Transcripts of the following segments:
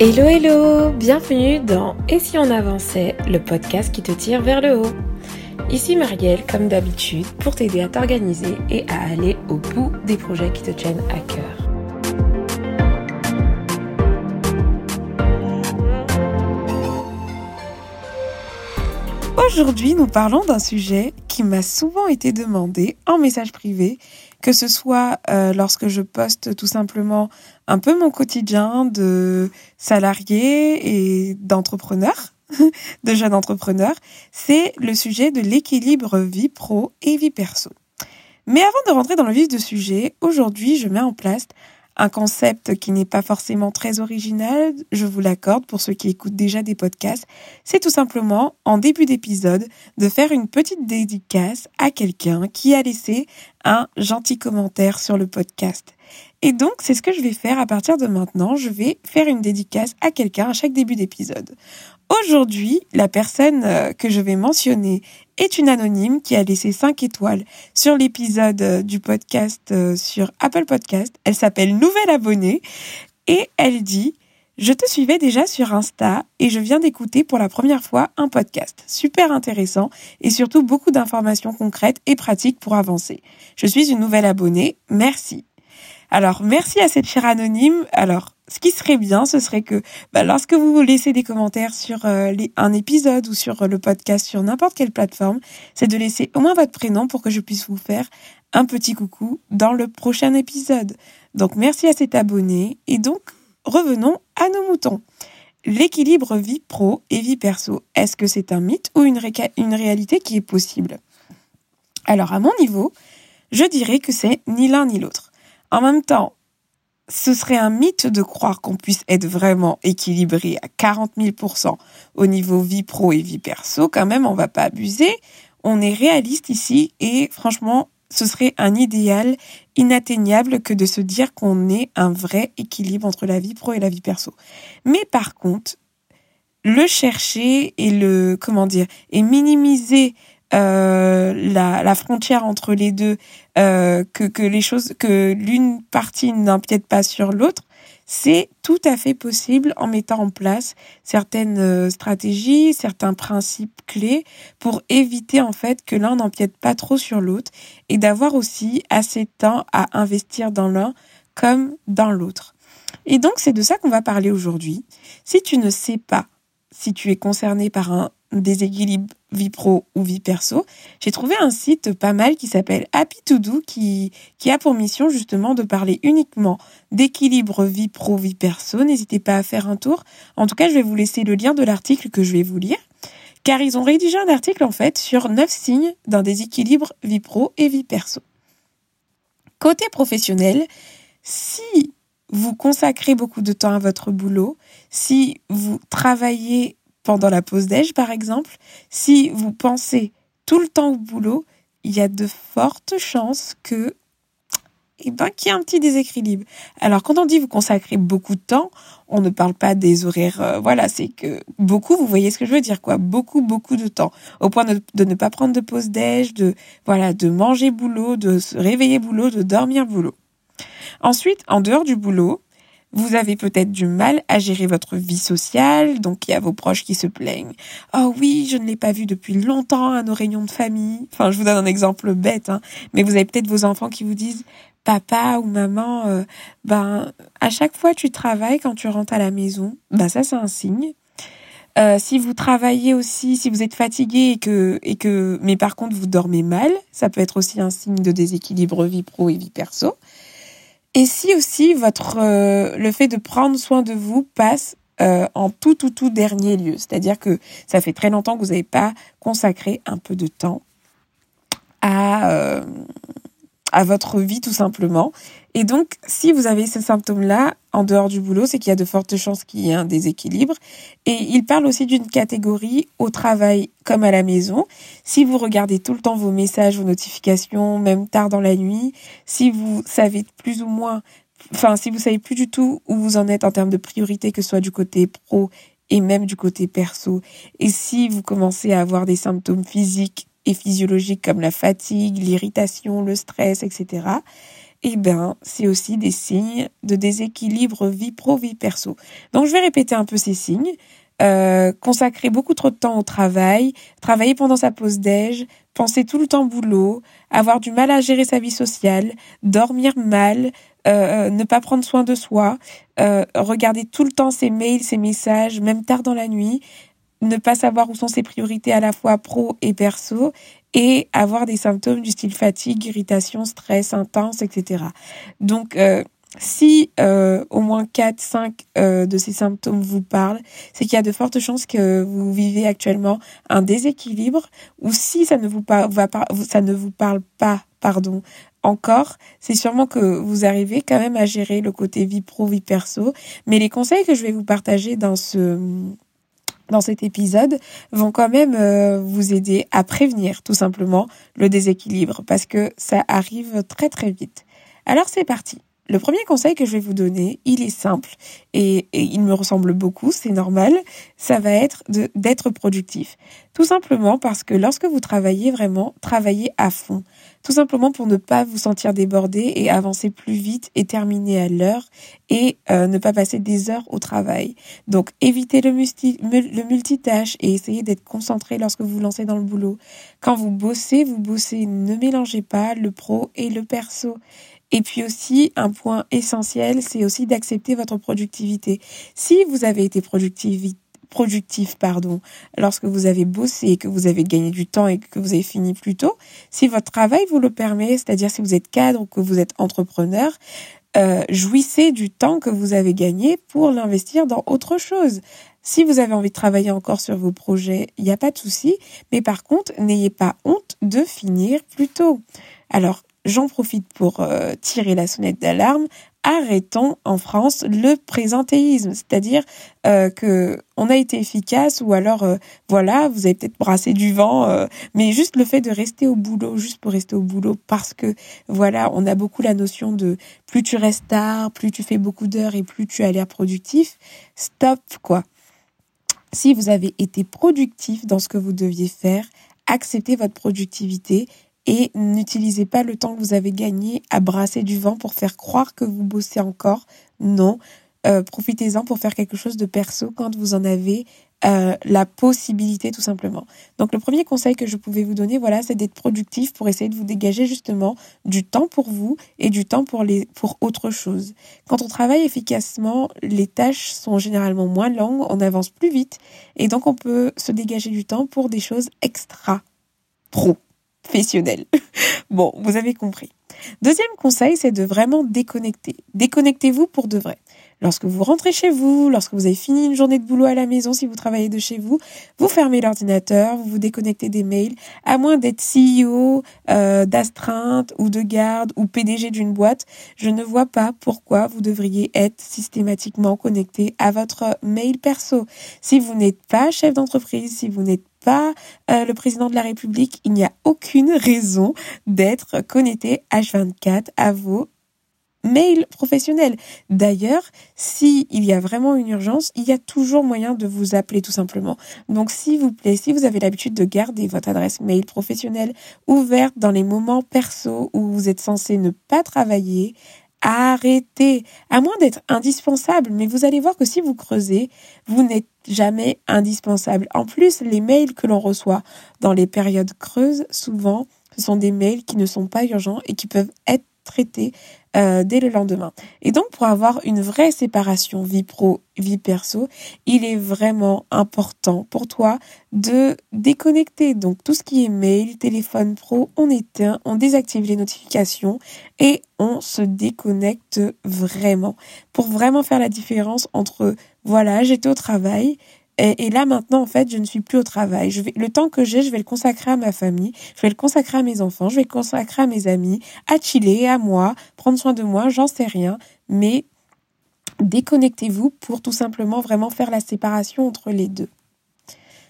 Hello hello, bienvenue dans Et si on avançait, le podcast qui te tire vers le haut. Ici Marielle, comme d'habitude, pour t'aider à t'organiser et à aller au bout des projets qui te tiennent à cœur. Aujourd'hui, nous parlons d'un sujet qui m'a souvent été demandé en message privé que ce soit euh, lorsque je poste tout simplement un peu mon quotidien de salarié et d'entrepreneur, de jeune entrepreneur, c'est le sujet de l'équilibre vie pro et vie perso. Mais avant de rentrer dans le vif du sujet, aujourd'hui, je mets en place un concept qui n'est pas forcément très original, je vous l'accorde pour ceux qui écoutent déjà des podcasts, c'est tout simplement en début d'épisode de faire une petite dédicace à quelqu'un qui a laissé un gentil commentaire sur le podcast. Et donc, c'est ce que je vais faire à partir de maintenant. Je vais faire une dédicace à quelqu'un à chaque début d'épisode. Aujourd'hui, la personne euh, que je vais mentionner est une anonyme qui a laissé 5 étoiles sur l'épisode euh, du podcast euh, sur Apple Podcast. Elle s'appelle Nouvelle Abonnée et elle dit je te suivais déjà sur Insta et je viens d'écouter pour la première fois un podcast. Super intéressant et surtout beaucoup d'informations concrètes et pratiques pour avancer. Je suis une nouvelle abonnée. Merci. Alors, merci à cette chère anonyme. Alors, ce qui serait bien, ce serait que bah, lorsque vous laissez des commentaires sur euh, un épisode ou sur le podcast sur n'importe quelle plateforme, c'est de laisser au moins votre prénom pour que je puisse vous faire un petit coucou dans le prochain épisode. Donc, merci à cet abonné. Et donc, revenons à nos moutons. L'équilibre vie pro et vie perso, est-ce que c'est un mythe ou une réalité qui est possible? Alors, à mon niveau, je dirais que c'est ni l'un ni l'autre. En même temps, ce serait un mythe de croire qu'on puisse être vraiment équilibré à 40 000% au niveau vie pro et vie perso. Quand même, on va pas abuser. On est réaliste ici et franchement, ce serait un idéal inatteignable que de se dire qu'on ait un vrai équilibre entre la vie pro et la vie perso. Mais par contre, le chercher et le comment dire et minimiser euh, la, la, frontière entre les deux, euh, que, que les choses, que l'une partie n'empiète pas sur l'autre, c'est tout à fait possible en mettant en place certaines euh, stratégies, certains principes clés pour éviter en fait que l'un n'empiète pas trop sur l'autre et d'avoir aussi assez de temps à investir dans l'un comme dans l'autre. Et donc c'est de ça qu'on va parler aujourd'hui. Si tu ne sais pas si tu es concerné par un déséquilibre vie pro ou vie perso, j'ai trouvé un site pas mal qui s'appelle Happy To Do qui, qui a pour mission justement de parler uniquement d'équilibre vie pro vie perso. N'hésitez pas à faire un tour. En tout cas, je vais vous laisser le lien de l'article que je vais vous lire car ils ont rédigé un article en fait sur neuf signes d'un déséquilibre vie pro et vie perso. Côté professionnel, si vous consacrez beaucoup de temps à votre boulot, si vous travaillez pendant la pause déj, par exemple, si vous pensez tout le temps au boulot, il y a de fortes chances que eh ben, qu'il y ait un petit déséquilibre. Alors, quand on dit vous consacrez beaucoup de temps, on ne parle pas des horaires, euh, voilà, c'est que beaucoup, vous voyez ce que je veux dire, quoi, beaucoup, beaucoup de temps, au point de, de ne pas prendre de pause déj, de, voilà, de manger boulot, de se réveiller boulot, de dormir boulot. Ensuite, en dehors du boulot, vous avez peut-être du mal à gérer votre vie sociale, donc il y a vos proches qui se plaignent. Oh oui, je ne l'ai pas vu depuis longtemps à nos réunions de famille. Enfin, je vous donne un exemple bête, hein. mais vous avez peut-être vos enfants qui vous disent papa ou maman, euh, ben à chaque fois tu travailles quand tu rentres à la maison, ben ça c'est un signe. Euh, si vous travaillez aussi, si vous êtes fatigué et que et que mais par contre vous dormez mal, ça peut être aussi un signe de déséquilibre vie pro et vie perso. Et si aussi votre euh, le fait de prendre soin de vous passe euh, en tout tout tout dernier lieu, c'est-à-dire que ça fait très longtemps que vous n'avez pas consacré un peu de temps à euh, à votre vie tout simplement. Et donc, si vous avez ces symptômes-là en dehors du boulot, c'est qu'il y a de fortes chances qu'il y ait un déséquilibre. Et il parle aussi d'une catégorie au travail comme à la maison. Si vous regardez tout le temps vos messages, vos notifications, même tard dans la nuit, si vous savez plus ou moins, enfin, si vous savez plus du tout où vous en êtes en termes de priorité, que ce soit du côté pro et même du côté perso, et si vous commencez à avoir des symptômes physiques et physiologiques comme la fatigue, l'irritation, le stress, etc., eh ben, c'est aussi des signes de déséquilibre vie pro, vie perso. Donc, je vais répéter un peu ces signes. Euh, consacrer beaucoup trop de temps au travail, travailler pendant sa pause déj, penser tout le temps boulot, avoir du mal à gérer sa vie sociale, dormir mal, euh, euh, ne pas prendre soin de soi, regarder tout le temps ses mails, ses messages, même tard dans la nuit, ne pas savoir où sont ses priorités à la fois pro et perso, et avoir des symptômes du style fatigue, irritation, stress intense, etc. Donc, si euh, au moins 4, 5 euh, de ces symptômes vous parlent, c'est qu'il y a de fortes chances que vous vivez actuellement un déséquilibre ou si ça ne vous, ça ne vous parle pas pardon, encore, c'est sûrement que vous arrivez quand même à gérer le côté vie pro, vie perso. Mais les conseils que je vais vous partager dans ce dans cet épisode vont quand même euh, vous aider à prévenir tout simplement le déséquilibre parce que ça arrive très très vite. Alors c'est parti. Le premier conseil que je vais vous donner, il est simple et, il me ressemble beaucoup, c'est normal, ça va être d'être productif. Tout simplement parce que lorsque vous travaillez vraiment, travaillez à fond. Tout simplement pour ne pas vous sentir débordé et avancer plus vite et terminer à l'heure et euh, ne pas passer des heures au travail. Donc évitez le, multitâche et essayez d'être concentré lorsque vous vous lancez dans le boulot. Quand vous bossez, vous bossez, ne mélangez pas le pro et le perso. Et puis aussi, un point essentiel, c'est aussi d'accepter votre productivité. Si vous avez été productif, productif pardon, lorsque vous avez bossé, que vous avez gagné du temps et que vous avez fini plus tôt, si votre travail vous le permet, c'est-à-dire si vous êtes cadre ou que vous êtes entrepreneur, euh, jouissez du temps que vous avez gagné pour l'investir dans autre chose. Si vous avez envie de travailler encore sur vos projets, il n'y a pas de souci, mais par contre, n'ayez pas honte de finir plus tôt. Alors, j'en profite pour euh, tirer la sonnette d'alarme. Arrêtons en France le présentéisme, c'est-à-dire euh, que on a été efficace ou alors euh, voilà, vous avez peut-être brassé du vent, mais juste le fait de rester au boulot, juste pour rester au boulot, parce que voilà, on a beaucoup la notion de plus tu restes tard, plus tu fais beaucoup d'heures et plus tu as l'air productif. Stop quoi. Si vous avez été productif dans ce que vous deviez faire, acceptez votre productivité et n'utilisez pas le temps que vous avez gagné à brasser du vent pour faire croire que vous bossez encore. Non, euh, profitez-en pour faire quelque chose de perso quand vous en avez euh, la possibilité tout simplement. Donc le premier conseil que je pouvais vous donner, voilà, c'est d'être productif pour essayer de vous dégager justement du temps pour vous et du temps pour les pour autre chose. Quand on travaille efficacement, les tâches sont généralement moins longues, on avance plus vite et donc on peut se dégager du temps pour des choses extra pro bon, vous avez compris. Deuxième conseil, c'est de vraiment déconnecter. Déconnectez-vous pour de vrai. Lorsque vous rentrez chez vous, lorsque vous avez fini une journée de boulot à la maison, si vous travaillez de chez vous, vous fermez l'ordinateur, vous vous déconnectez des mails, à moins d'être CEO euh, d'astreinte ou de garde ou PDG d'une boîte, je ne vois pas pourquoi vous devriez être systématiquement connecté à votre mail perso. Si vous n'êtes pas chef d'entreprise, si vous n'êtes pas euh, le président de la République, il n'y a aucune raison d'être connecté H24 à vos mails professionnels. D'ailleurs, s'il y a vraiment une urgence, il y a toujours moyen de vous appeler tout simplement. Donc, s'il vous plaît, si vous avez l'habitude de garder votre adresse mail professionnelle ouverte dans les moments perso où vous êtes censé ne pas travailler, arrêtez. À moins d'être indispensable, mais vous allez voir que si vous creusez, vous n'êtes jamais indispensable. En plus, les mails que l'on reçoit dans les périodes creuses, souvent, ce sont des mails qui ne sont pas urgents et qui peuvent être traités euh, dès le lendemain. Et donc, pour avoir une vraie séparation vie pro, vie perso, il est vraiment important pour toi de déconnecter. Donc, tout ce qui est mail, téléphone pro, on éteint, on désactive les notifications et on se déconnecte vraiment pour vraiment faire la différence entre, voilà, j'étais au travail, et, là maintenant, en fait, je ne suis plus au travail. Je vais, le temps que j'ai, je vais le consacrer à ma famille, je vais le consacrer à mes enfants, je vais le consacrer à mes amis, à chiller, à moi, prendre soin de moi, j'en sais rien. Mais déconnectez-vous pour tout simplement vraiment faire la séparation entre les deux.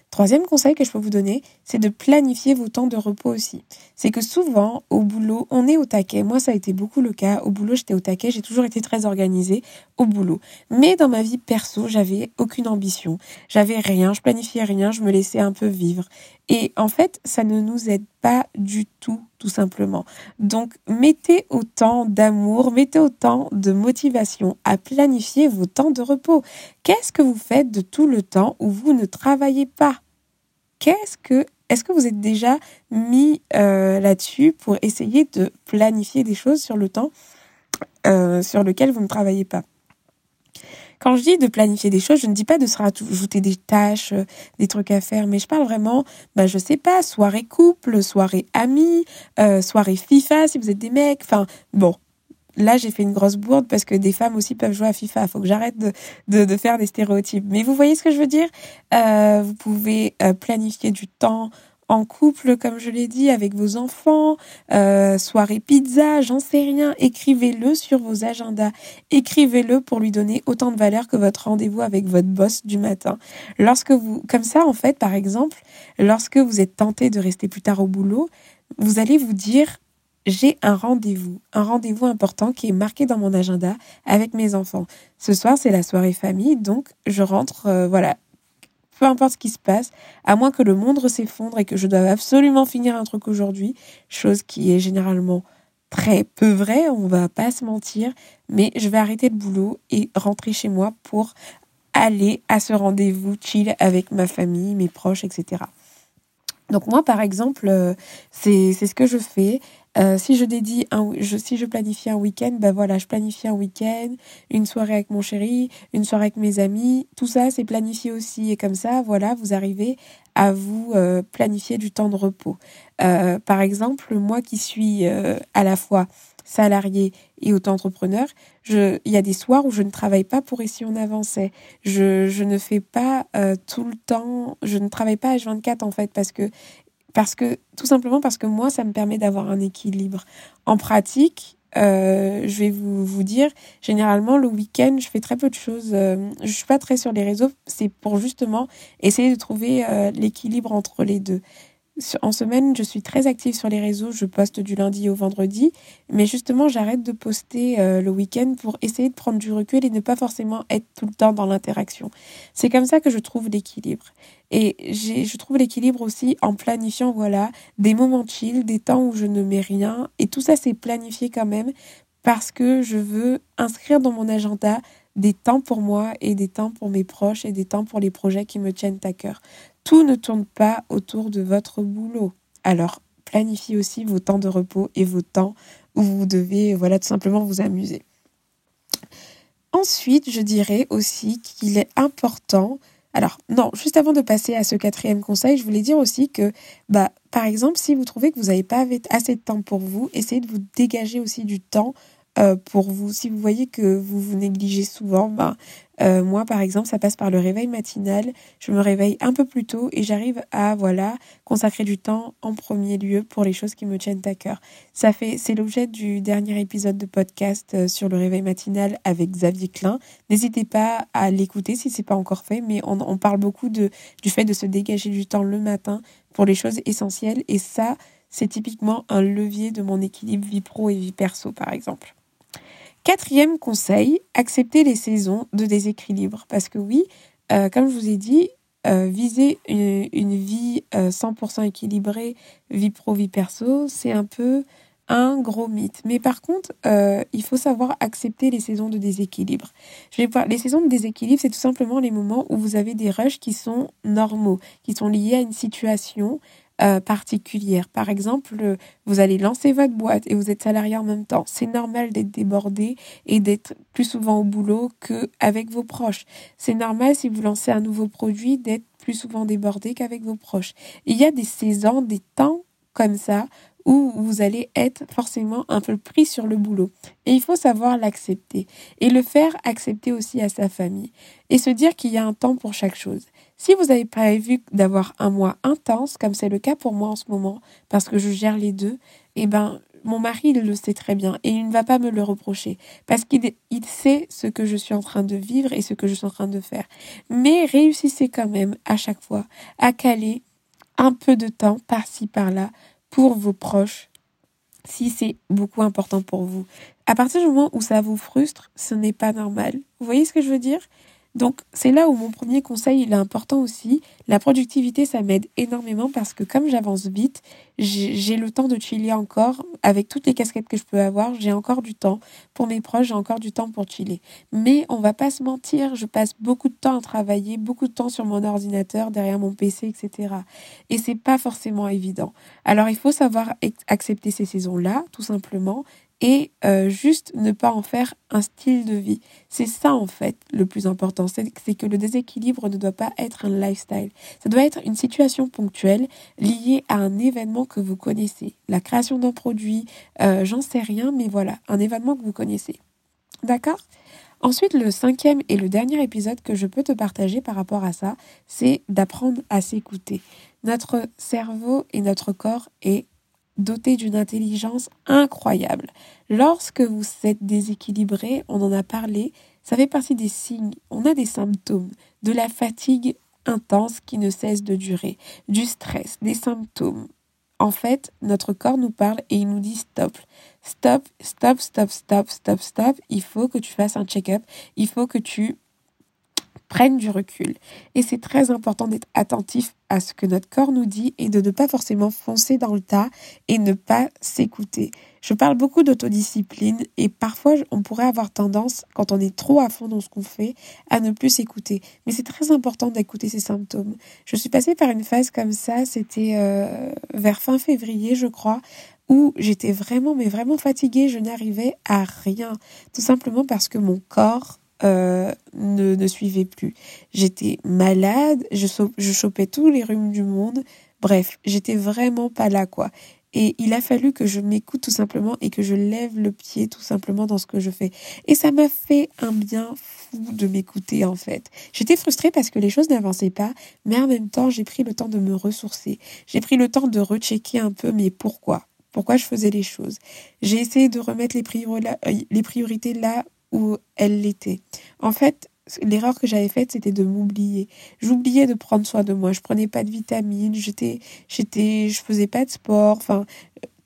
Troisième conseil que je peux vous donner, c'est de planifier vos temps de repos aussi. C'est que souvent, au boulot, on est au taquet. Moi, ça a été beaucoup le cas. Au boulot, j'étais au taquet. J'ai toujours été très organisée au boulot. Mais dans ma vie perso, j'avais aucune ambition. J'avais rien. Je planifiais rien. Je me laissais un peu vivre. Et en fait, ça ne nous aide pas du tout, tout simplement. Donc, mettez autant d'amour, mettez autant de motivation à planifier vos temps de repos. Qu'est-ce que vous faites de tout le temps où vous ne travaillez pas? Qu'est-ce que est-ce que vous êtes déjà mis euh, là-dessus pour essayer de planifier des choses sur le temps euh, sur lequel vous ne travaillez pas? Quand je dis de planifier des choses, je ne dis pas de se rajouter des tâches, euh, des trucs à faire, mais je parle vraiment, bah, je sais pas, soirée couple, soirée amis, euh, soirée FIFA si vous êtes des mecs, enfin, bon. Là, j'ai fait une grosse bourde parce que des femmes aussi peuvent jouer à FIFA. Faut que j'arrête de, de, faire des stéréotypes. Mais vous voyez ce que je veux dire? Euh, Vous pouvez euh, planifier du temps en couple, comme je l'ai dit, avec vos enfants, euh, soirée pizza, j'en sais rien. Écrivez-le sur vos agendas. Écrivez-le pour lui donner autant de valeur que votre rendez-vous avec votre boss du matin. Lorsque vous, comme ça, en fait, par exemple, lorsque vous êtes tenté de rester plus tard au boulot, vous allez vous dire, j'ai un rendez-vous, un rendez-vous important qui est marqué dans mon agenda avec mes enfants. Ce soir, c'est la soirée famille, donc je rentre, euh, voilà, peu importe ce qui se passe, à moins que le monde s'effondre et que je doive absolument finir un truc aujourd'hui, chose qui est généralement très peu vrai, on va pas se mentir, mais je vais arrêter le boulot et rentrer chez moi pour aller à ce rendez-vous chill avec ma famille, mes proches, etc. Donc moi, par exemple, euh, c'est ce que je fais. Euh, si je dédie un, si je planifie un week-end, ben voilà, je planifie un week-end, une soirée avec mon chéri, une soirée avec mes amis, tout ça c'est planifié aussi et comme ça, voilà, vous arrivez à vous euh, planifier du temps de repos. Euh, par exemple, moi qui suis à la fois salarié et auto-entrepreneur, il y a des soirs où je ne travaille pas pour ici on avançait. Je, ne fais pas tout le temps, je ne travaille pas à 24 en fait parce que parce que, tout simplement parce que moi, ça me permet d'avoir un équilibre. En pratique, euh, je vais vous, vous dire, généralement, le week-end, je fais très peu de choses. Euh, je suis pas très sur les réseaux. C'est pour justement essayer de trouver euh, l'équilibre entre les deux en semaine, je suis très active sur les réseaux. Je poste du lundi au vendredi. Mais justement, j'arrête de poster euh, le week-end pour essayer de prendre du recul et ne pas forcément être tout le temps dans l'interaction. C'est comme ça que je trouve l'équilibre. Et je trouve l'équilibre aussi en planifiant, voilà, des moments chill, des temps où je ne mets rien. Et tout ça, c'est planifié quand même parce que je veux inscrire dans mon agenda des temps pour moi et des temps pour mes proches et des temps pour les projets qui me tiennent à cœur. Tout ne tourne pas autour de votre boulot. Alors, planifiez aussi vos temps de repos et vos temps où vous devez, voilà, tout simplement vous amuser. Ensuite, je dirais aussi qu'il est important. Alors, non, juste avant de passer à ce quatrième conseil, je voulais dire aussi que, bah, par exemple, si vous trouvez que vous n'avez pas assez de temps pour vous, essayez de vous dégager aussi du temps euh, pour vous. Si vous voyez que vous vous négligez souvent, ben, euh, moi, par exemple, ça passe par le réveil matinal. Je me réveille un peu plus tôt et j'arrive à, voilà, consacrer du temps en premier lieu pour les choses qui me tiennent à cœur. Ça fait, c'est l'objet du dernier épisode de podcast euh, sur le réveil matinal avec Xavier Klein. N'hésitez pas à l'écouter si c'est pas encore fait, mais on, on parle beaucoup de, du fait de se dégager du temps le matin pour les choses essentielles et ça, c'est typiquement un levier de mon équilibre vie pro et vie perso, par exemple. Quatrième conseil, accepter les saisons de déséquilibre. Parce que oui, euh, comme je vous ai dit, euh, viser une, vie 100% euh, équilibrée, vie pro, vie perso, c'est un peu un gros mythe. Mais par contre, il faut savoir accepter les saisons de déséquilibre. Je vais Les saisons de déséquilibre, c'est tout simplement les moments où vous avez des rushs qui sont normaux, qui sont liés à une situation euh, particulière. Par exemple, vous allez lancer votre boîte et vous êtes salarié en même temps. C'est normal d'être débordé et d'être plus souvent au boulot qu'avec vos proches. C'est normal si vous lancez un nouveau produit d'être plus souvent débordé qu'avec vos proches. Il y a des saisons, des temps comme ça où vous allez être forcément un peu pris sur le boulot. Et il faut savoir l'accepter et le faire accepter aussi à sa famille et se dire qu'il y a un temps pour chaque chose. Si vous avez prévu d'avoir un mois intense, comme c'est le cas pour moi en ce moment, parce que je gère les deux, eh ben, mon mari, le sait très bien et il ne va pas me le reprocher parce qu'il il sait ce que je suis en train de vivre et ce que je suis en train de faire. Mais réussissez quand même à chaque fois à caler un peu de temps par-ci par-là pour vos proches si c'est beaucoup important pour vous. À partir du moment où ça vous frustre, ce n'est pas normal. Vous voyez ce que je veux dire? Donc c'est là où mon premier conseil il est important aussi. La productivité ça m'aide énormément parce que comme j'avance vite, j'ai le temps de chiller encore avec toutes les casquettes que je peux avoir. J'ai encore du temps pour mes proches, j'ai encore du temps pour chiller. Mais on va pas se mentir, je passe beaucoup de temps à travailler, beaucoup de temps sur mon ordinateur, derrière mon PC, etc. Et c'est pas forcément évident. Alors il faut savoir accepter ces saisons là, tout simplement, et euh, juste ne pas en faire un style de vie. C'est ça en fait le plus important, c'est que le déséquilibre ne doit pas être un lifestyle. Ça doit être une situation ponctuelle liée à un événement que vous connaissez. La création d'un produit, euh, j'en sais rien, mais voilà, un événement que vous connaissez. D'accord? Ensuite, le cinquième et le dernier épisode que je peux te partager par rapport à ça, c'est d'apprendre à s'écouter. Notre cerveau et notre corps est doté d'une intelligence incroyable. Lorsque vous êtes déséquilibré, on en a parlé, ça fait partie des signes, on a des symptômes, de la fatigue intense qui ne cesse de durer, du stress, des symptômes. En fait, notre corps nous parle et il nous dit stop. Stop, stop, stop, stop, stop, stop. Il faut que tu fasses un check-up. Il faut que tu prennent du recul. Et c'est très important d'être attentif à ce que notre corps nous dit et de ne pas forcément foncer dans le tas et ne pas s'écouter. Je parle beaucoup d'autodiscipline et parfois on pourrait avoir tendance, quand on est trop à fond dans ce qu'on fait, à ne plus s'écouter. Mais c'est très important d'écouter ces symptômes. Je suis passée par une phase comme ça, c'était euh, vers fin février, je crois, où j'étais vraiment, mais vraiment fatiguée, je n'arrivais à rien. Tout simplement parce que mon corps euh, ne, ne suivait plus. J'étais malade, je, chopais tous les rhumes du monde. Bref, j'étais vraiment pas là, quoi. Et il a fallu que je m'écoute tout simplement et que je lève le pied tout simplement dans ce que je fais. Et ça m'a fait un bien fou de m'écouter en fait. J'étais frustrée parce que les choses n'avançaient pas, mais en même temps j'ai pris le temps de me ressourcer. J'ai pris le temps de rechecker un peu mais pourquoi? Pourquoi je faisais les choses? J'ai essayé de remettre les priorités là où elle l'était. En fait, l'erreur que j'avais faite, c'était de m'oublier. J'oubliais de prendre soin de moi. Je prenais pas de vitamines, j'étais, j'étais, je faisais pas de sport. Enfin,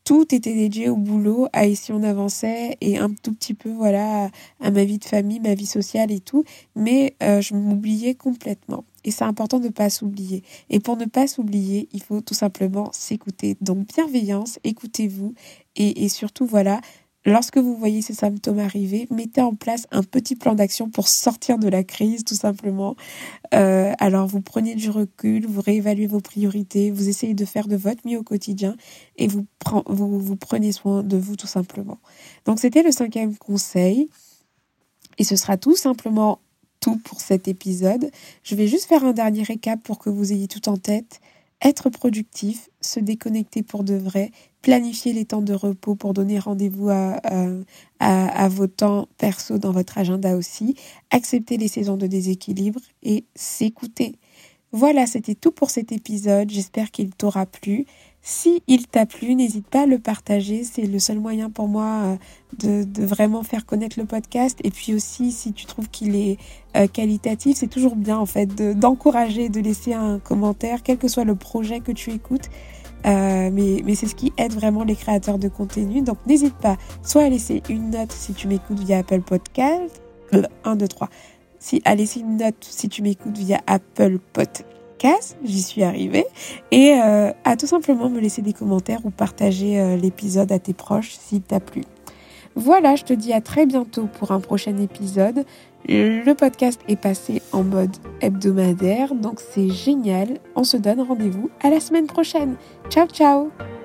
tout était dédié au boulot, à ici on avançait et un tout petit peu, voilà, à, ma vie de famille, ma vie sociale et tout. Mais euh, je m'oubliais complètement. Et c'est important de ne pas s'oublier. Et pour ne pas s'oublier, il faut tout simplement s'écouter. Donc bienveillance, écoutez-vous et, et surtout, voilà, Lorsque vous voyez ces symptômes arriver, mettez en place un petit plan d'action pour sortir de la crise, tout simplement. Euh, alors, vous prenez du recul, vous réévaluez vos priorités, vous essayez de faire de votre mieux au quotidien et vous, vous, vous prenez soin de vous, tout simplement. Donc, c'était le cinquième conseil. Et ce sera tout simplement tout pour cet épisode. Je vais juste faire un dernier récap pour que vous ayez tout en tête être productif, se déconnecter pour de vrai, planifier les temps de repos pour donner rendez-vous à, vos temps perso dans votre agenda aussi, accepter les saisons de déséquilibre et s'écouter. Voilà, c'était tout pour cet épisode. J'espère qu'il t'aura plu. Si il t'a plu, n'hésite pas à le partager. C'est le seul moyen pour moi euh, de, vraiment faire connaître le podcast. Et puis aussi, si tu trouves qu'il est euh, qualitatif, c'est toujours bien en fait d'encourager, de, laisser un commentaire, quel que soit le projet que tu écoutes. Euh, mais, mais c'est ce qui aide vraiment les créateurs de contenu. Donc n'hésite pas soit à laisser une note si tu m'écoutes via Apple Podcast. 1, 2, 3 si, à laisser une note si tu m'écoutes via Apple J'y suis arrivée, et euh, à tout simplement me laisser des commentaires ou partager euh, l'épisode à tes proches s'il t'a plu. Voilà, je te dis à très bientôt pour un prochain épisode. Le podcast est passé en mode hebdomadaire, donc c'est génial. On se donne rendez-vous à la semaine prochaine. Ciao ciao